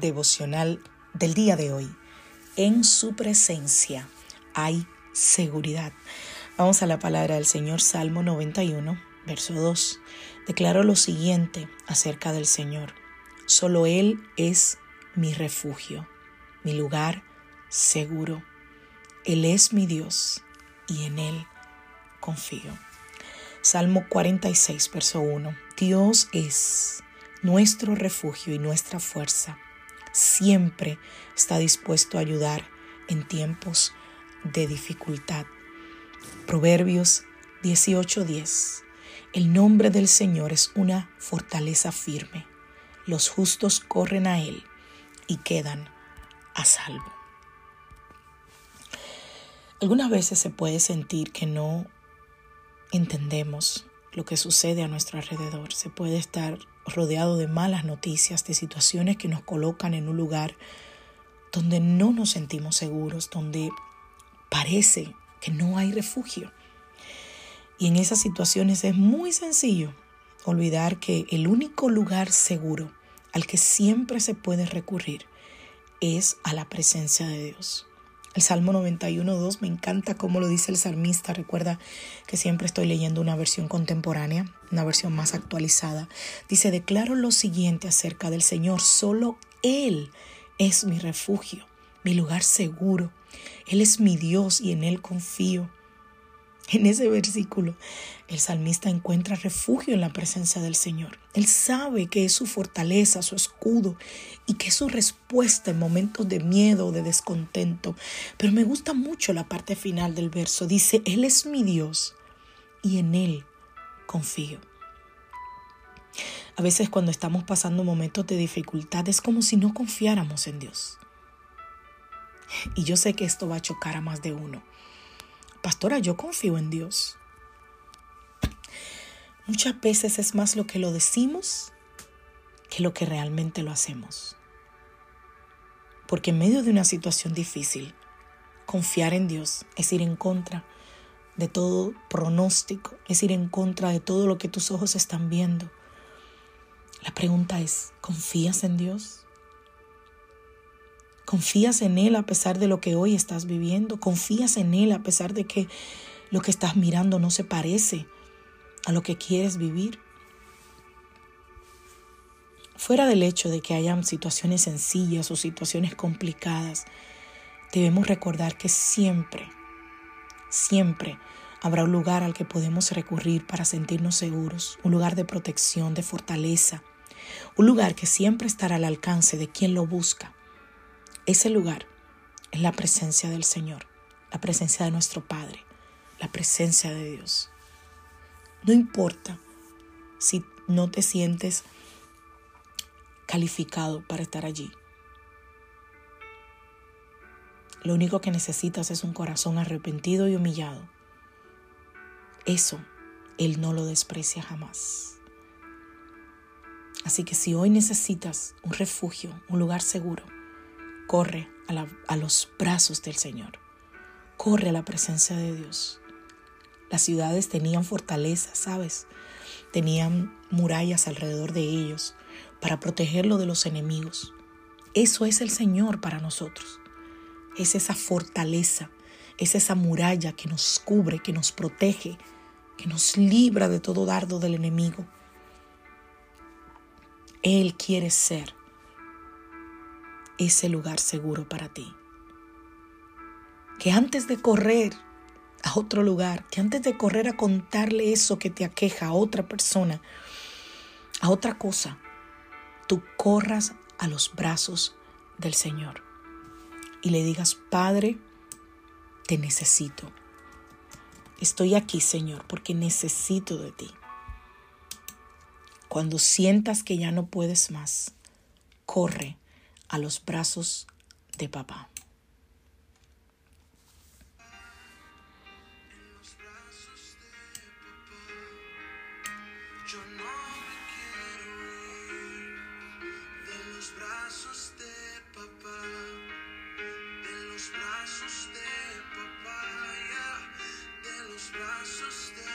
Devocional del día de hoy. En su presencia hay seguridad. Vamos a la palabra del Señor, Salmo 91, verso 2. Declaro lo siguiente acerca del Señor. Solo Él es mi refugio, mi lugar seguro. Él es mi Dios y en Él confío. Salmo 46, verso 1. Dios es nuestro refugio y nuestra fuerza. Siempre está dispuesto a ayudar en tiempos de dificultad. Proverbios 18:10. El nombre del Señor es una fortaleza firme. Los justos corren a Él y quedan a salvo. Algunas veces se puede sentir que no entendemos lo que sucede a nuestro alrededor. Se puede estar rodeado de malas noticias, de situaciones que nos colocan en un lugar donde no nos sentimos seguros, donde parece que no hay refugio. Y en esas situaciones es muy sencillo olvidar que el único lugar seguro al que siempre se puede recurrir es a la presencia de Dios. El Salmo 91.2 me encanta cómo lo dice el salmista. Recuerda que siempre estoy leyendo una versión contemporánea, una versión más actualizada. Dice, declaro lo siguiente acerca del Señor. Solo Él es mi refugio, mi lugar seguro. Él es mi Dios y en Él confío. En ese versículo, el salmista encuentra refugio en la presencia del Señor. Él sabe que es su fortaleza, su escudo y que es su respuesta en momentos de miedo o de descontento. Pero me gusta mucho la parte final del verso. Dice, Él es mi Dios y en Él confío. A veces cuando estamos pasando momentos de dificultad es como si no confiáramos en Dios. Y yo sé que esto va a chocar a más de uno. Pastora, yo confío en Dios. Muchas veces es más lo que lo decimos que lo que realmente lo hacemos. Porque en medio de una situación difícil, confiar en Dios es ir en contra de todo pronóstico, es ir en contra de todo lo que tus ojos están viendo. La pregunta es, ¿confías en Dios? Confías en Él a pesar de lo que hoy estás viviendo. Confías en Él a pesar de que lo que estás mirando no se parece a lo que quieres vivir. Fuera del hecho de que hayan situaciones sencillas o situaciones complicadas, debemos recordar que siempre, siempre habrá un lugar al que podemos recurrir para sentirnos seguros, un lugar de protección, de fortaleza, un lugar que siempre estará al alcance de quien lo busca. Ese lugar es la presencia del Señor, la presencia de nuestro Padre, la presencia de Dios. No importa si no te sientes calificado para estar allí. Lo único que necesitas es un corazón arrepentido y humillado. Eso Él no lo desprecia jamás. Así que si hoy necesitas un refugio, un lugar seguro, corre a, los brazos del Señor. Corre a la presencia de Dios. Las ciudades tenían fortalezas, ¿sabes? Tenían murallas alrededor de ellos para protegerlo de los enemigos. Eso es el Señor para nosotros. Es esa fortaleza, es esa muralla que nos cubre, que nos protege, que nos libra de todo dardo del enemigo. Él quiere ser ese lugar seguro para ti. Que antes de correr a otro lugar, que antes de correr a contarle eso que te aqueja a otra persona, a otra cosa, tú corras a los brazos del Señor y le digas, Padre, te necesito. Estoy aquí, Señor, porque necesito de ti. Cuando sientas que ya no puedes más, corre a los brazos de papá. brazos de.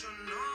Yo no